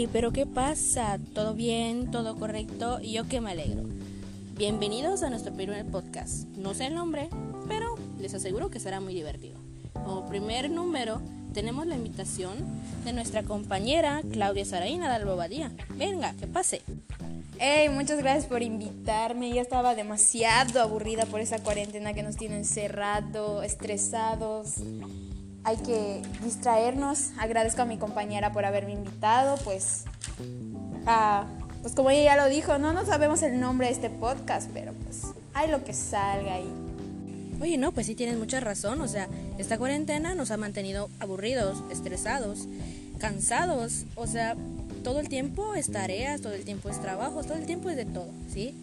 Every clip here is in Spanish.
Hey, pero ¿qué pasa? ¿Todo bien? ¿Todo correcto? Y yo que me alegro. Bienvenidos a nuestro primer podcast. No sé el nombre, pero les aseguro que será muy divertido. Como primer número, tenemos la invitación de nuestra compañera Claudia Saraína de Albobadía. Venga, que pase. Hey, muchas gracias por invitarme. Ya estaba demasiado aburrida por esa cuarentena que nos tiene encerrado, estresados hay que distraernos. Agradezco a mi compañera por haberme invitado, pues, pues como ella ya lo dijo, no, no sabemos el nombre de este podcast, pero pues hay lo que salga ahí. Oye, no, pues sí tienes mucha razón, o sea, esta cuarentena nos ha mantenido aburridos, estresados, cansados, o sea, todo el tiempo es tareas, todo el tiempo es trabajo, todo el tiempo es de todo, ¿sí?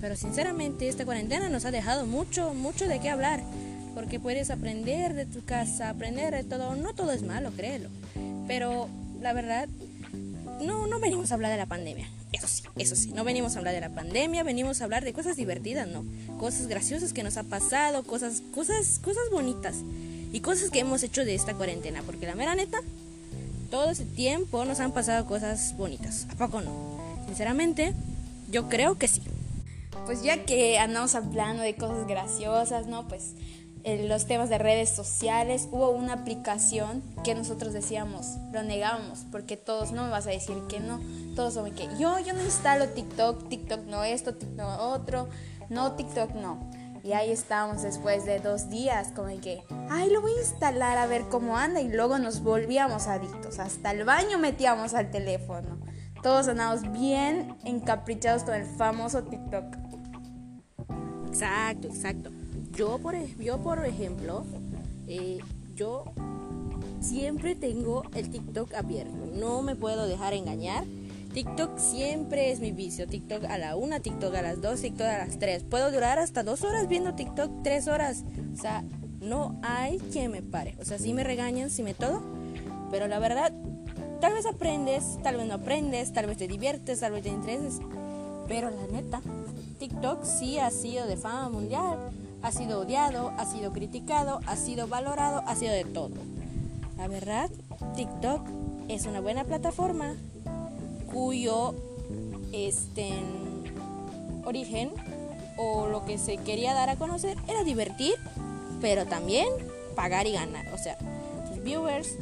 Pero sinceramente esta cuarentena nos ha dejado mucho, mucho de qué hablar porque puedes aprender de tu casa, aprender de todo. No todo es malo, créelo. Pero la verdad, no, no venimos a hablar de la pandemia. Eso sí, eso sí, no venimos a hablar de la pandemia, venimos a hablar de cosas divertidas, ¿no? Cosas graciosas que nos ha pasado, cosas, cosas, cosas bonitas y cosas que hemos hecho de esta cuarentena, porque la mera neta, todo ese tiempo nos han pasado cosas bonitas. ¿A poco no? Sinceramente, yo creo que sí. Pues ya que andamos hablando de cosas graciosas, ¿no? Pues los temas de redes sociales, hubo una aplicación que nosotros decíamos, lo negábamos, porque todos no me vas a decir que no, todos son que yo, yo no instalo TikTok, TikTok no esto, TikTok no otro, no TikTok no. Y ahí estábamos después de dos días, como que, ay, lo voy a instalar a ver cómo anda. Y luego nos volvíamos adictos. Hasta el baño metíamos al teléfono. Todos andábamos bien encaprichados con el famoso TikTok. Exacto, exacto. Yo, por, yo, por ejemplo, eh, yo siempre tengo el TikTok abierto. No me puedo dejar engañar. TikTok siempre es mi vicio. TikTok a la una, TikTok a las dos, TikTok a las tres. Puedo durar hasta dos horas viendo TikTok, tres horas. O sea, no hay quien me pare. O sea, si me regañan, si me todo. Pero la verdad, tal vez aprendes, tal vez no aprendes, tal vez te diviertes, tal vez te intereses. Pero la neta, TikTok sí ha sido de fama mundial ha sido odiado, ha sido criticado, ha sido valorado, ha sido de todo. La verdad, TikTok es una buena plataforma cuyo este, origen o lo que se quería dar a conocer era divertir, pero también pagar y ganar. O sea, tus viewers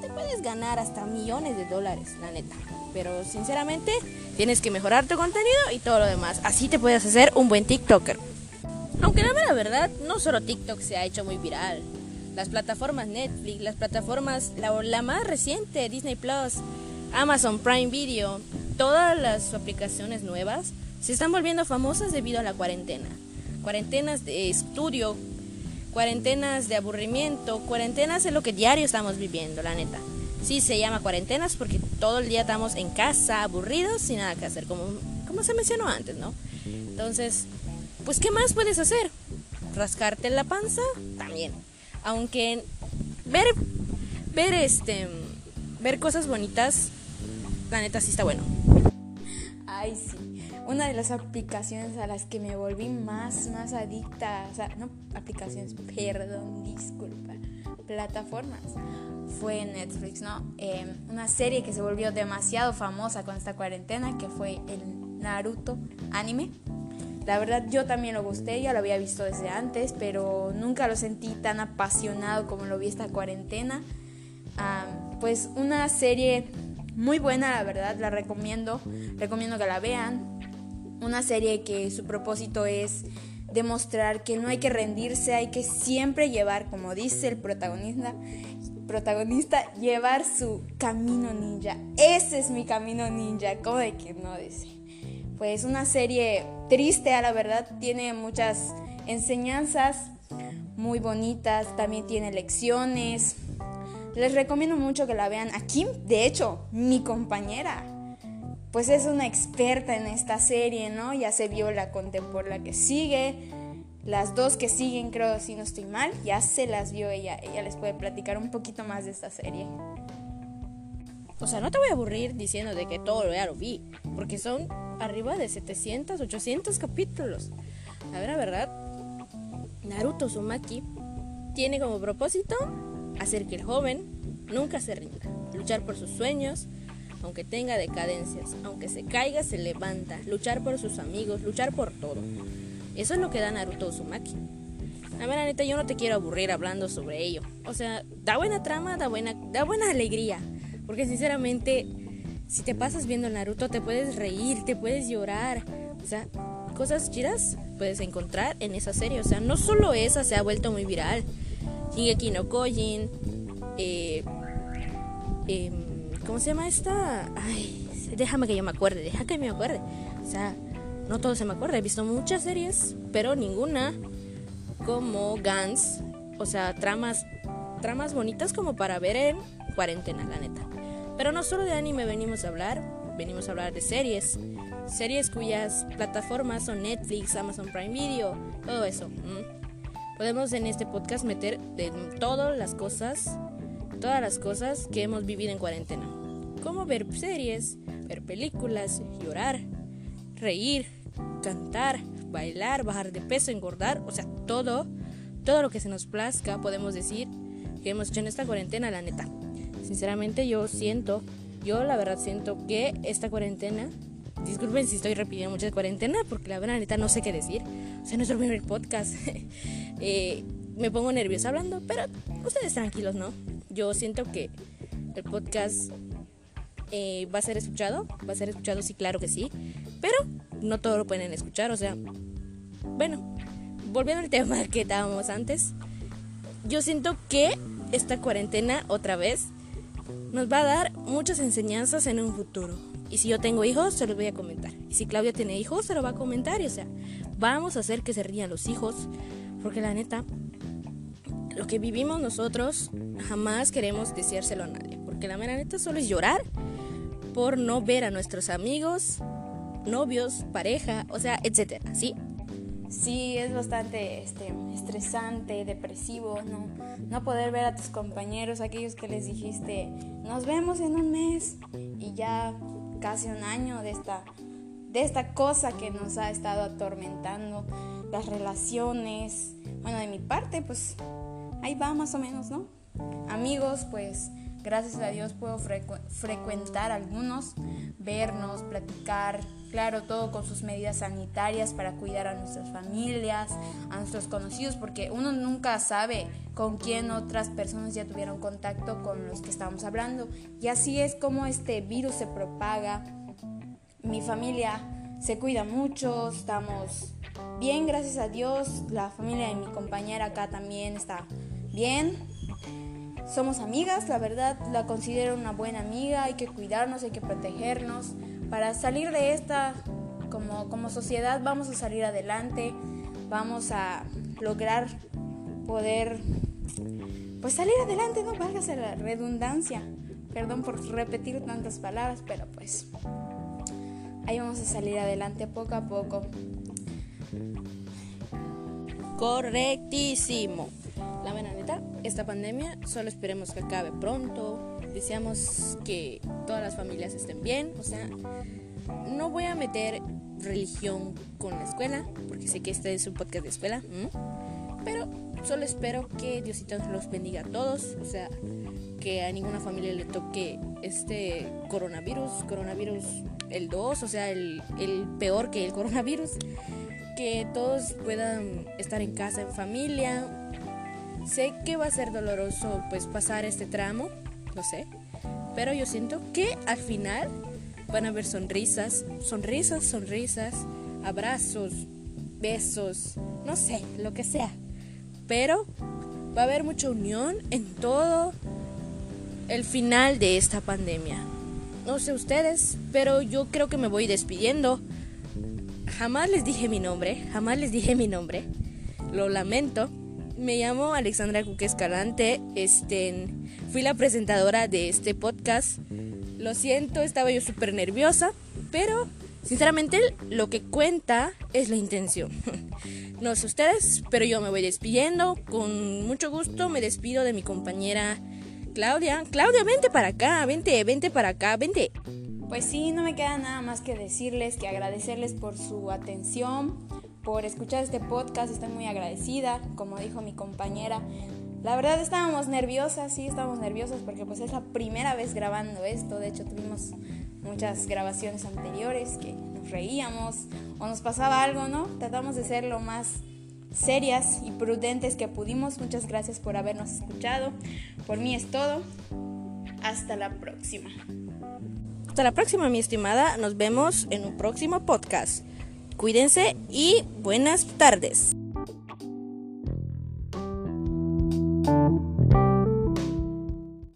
te puedes ganar hasta millones de dólares, la neta. Pero sinceramente tienes que mejorar tu contenido y todo lo demás. Así te puedes hacer un buen TikToker. Aunque la verdad, no solo TikTok se ha hecho muy viral. Las plataformas Netflix, las plataformas, la, más reciente, Disney Plus, Amazon Prime Video, todas las aplicaciones nuevas se están volviendo famosas debido a la cuarentena. Cuarentenas de estudio, cuarentenas de aburrimiento, cuarentenas es lo que diario estamos viviendo, la neta. Sí, se llama cuarentenas porque todo el día estamos en casa, aburridos, sin nada que hacer, como, como se mencionó antes, ¿no? Entonces, pues ¿qué más puedes hacer? Rascarte la panza también. Aunque ver ver este ver cosas bonitas la neta sí está bueno. Ay, sí. Una de las aplicaciones a las que me volví más, más adicta, o sea, no aplicaciones, perdón, disculpa, plataformas, fue Netflix, ¿no? Em, una serie que se volvió demasiado famosa con esta cuarentena, que fue el Naruto anime. La verdad yo también lo gusté, ya lo había visto desde antes, pero nunca lo sentí tan apasionado como lo vi esta cuarentena. pues una serie muy buena, la verdad, la recomiendo, recomiendo que la vean. Una serie que su propósito es demostrar que no hay que rendirse, hay que siempre llevar, como dice el protagonista, protagonista, llevar su camino ninja. Ese es mi camino ninja, como de que no dice pues una serie triste a la verdad, tiene muchas enseñanzas muy bonitas, también tiene lecciones. Les recomiendo mucho que la vean. Aquí, de hecho, mi compañera, pues es una experta en esta serie, ¿no? Ya se vio la contemporánea que sigue, las dos que siguen, creo, si no estoy mal, ya se las vio ella. Ella les puede platicar un poquito más de esta serie. O sea, no te voy a aburrir diciendo de que todo lo ya lo vi, porque son arriba de 700, 800 capítulos. A ver, la verdad, Naruto Sumaki tiene como propósito hacer que el joven nunca se rinda, luchar por sus sueños, aunque tenga decadencias, aunque se caiga, se levanta, luchar por sus amigos, luchar por todo. Eso es lo que da Naruto Uzumaki. A ver, neta, yo no te quiero aburrir hablando sobre ello. O sea, da buena trama, da buena, da buena alegría. Porque sinceramente, si te pasas viendo Naruto, te puedes reír, te puedes llorar. O sea, cosas chidas puedes encontrar en esa serie. O sea, no solo esa se ha vuelto muy viral. Shingeki no Kojin, eh, em, ¿cómo se llama esta? Ay, déjame que yo me acuerde, deja que me acuerde. O sea, no todo se me acuerda. He visto muchas series, pero ninguna como Gans. O sea, tramas, tramas bonitas como para ver en cuarentena, la neta. Pero no solo de anime venimos a hablar, venimos a hablar de series. Series cuyas plataformas son Netflix, Amazon Prime Video, todo eso. Podemos en este podcast meter de todas las cosas, todas las cosas que hemos vivido en cuarentena. Como ver series, ver películas, llorar, reír, cantar, bailar, bajar de peso, engordar, o sea, todo, todo lo que se nos plazca, podemos decir que hemos hecho en esta cuarentena, la neta. Sinceramente yo siento, yo la verdad siento que esta cuarentena, disculpen si estoy repitiendo mucho de cuarentena, porque la verdad neta no sé qué decir, o sea, no es el primer podcast, eh, me pongo nerviosa hablando, pero ustedes tranquilos, ¿no? Yo siento que el podcast eh, va a ser escuchado, va a ser escuchado, sí, claro que sí, pero no todo lo pueden escuchar, o sea, bueno, volviendo al tema que estábamos antes, yo siento que esta cuarentena otra vez nos va a dar muchas enseñanzas en un futuro. Y si yo tengo hijos, se los voy a comentar. Y si Claudia tiene hijos, se lo va a comentar. Y, o sea, vamos a hacer que se rían los hijos. Porque la neta, lo que vivimos nosotros, jamás queremos decírselo a nadie. Porque la mera neta solo es llorar por no ver a nuestros amigos, novios, pareja, o sea, etcétera, ¿sí? Sí, es bastante este, estresante, depresivo, ¿no? No poder ver a tus compañeros, aquellos que les dijiste, nos vemos en un mes y ya casi un año de esta, de esta cosa que nos ha estado atormentando, las relaciones. Bueno, de mi parte, pues ahí va más o menos, ¿no? Amigos, pues Gracias a Dios puedo frecuentar algunos, vernos, platicar, claro, todo con sus medidas sanitarias para cuidar a nuestras familias, a nuestros conocidos, porque uno nunca sabe con quién otras personas ya tuvieron contacto con los que estamos hablando. Y así es como este virus se propaga. Mi familia se cuida mucho, estamos bien, gracias a Dios. La familia de mi compañera acá también está bien, somos amigas, la verdad la considero una buena amiga, hay que cuidarnos, hay que protegernos. Para salir de esta, como, como sociedad, vamos a salir adelante, vamos a lograr poder, pues salir adelante, no válgase la redundancia. Perdón por repetir tantas palabras, pero pues ahí vamos a salir adelante poco a poco. Correctísimo. La buena neta, esta pandemia solo esperemos que acabe pronto. Deseamos que todas las familias estén bien. O sea, no voy a meter religión con la escuela, porque sé que este es un podcast de escuela. Pero solo espero que Diosito los bendiga a todos. O sea, que a ninguna familia le toque este coronavirus, coronavirus el 2, o sea, el, el peor que el coronavirus. Que todos puedan estar en casa, en familia, Sé que va a ser doloroso pues pasar este tramo, lo sé, pero yo siento que al final van a haber sonrisas, sonrisas, sonrisas, abrazos, besos, no sé, lo que sea. Pero va a haber mucha unión en todo el final de esta pandemia. No sé ustedes, pero yo creo que me voy despidiendo. Jamás les dije mi nombre, jamás les dije mi nombre. Lo lamento, me llamo Alexandra Cuque Escalante. Este, fui la presentadora de este podcast. Lo siento, estaba yo súper nerviosa, pero sinceramente lo que cuenta es la intención. No sé ustedes, pero yo me voy despidiendo. Con mucho gusto me despido de mi compañera Claudia. Claudia, vente para acá, vente, vente para acá, vente. Pues sí, no me queda nada más que decirles que agradecerles por su atención, por escuchar este podcast. Estoy muy agradecida. Como dijo mi compañera, La verdad estábamos nerviosas, sí, estábamos nerviosas porque pues es la primera vez grabando esto. De hecho tuvimos muchas grabaciones anteriores que nos reíamos o nos pasaba algo, ¿no? Tratamos de ser lo más serias y prudentes que pudimos. Muchas gracias por habernos escuchado. Por mí es todo. Hasta la próxima. Hasta la próxima, mi estimada. Nos vemos en un próximo podcast. Cuídense y buenas tardes.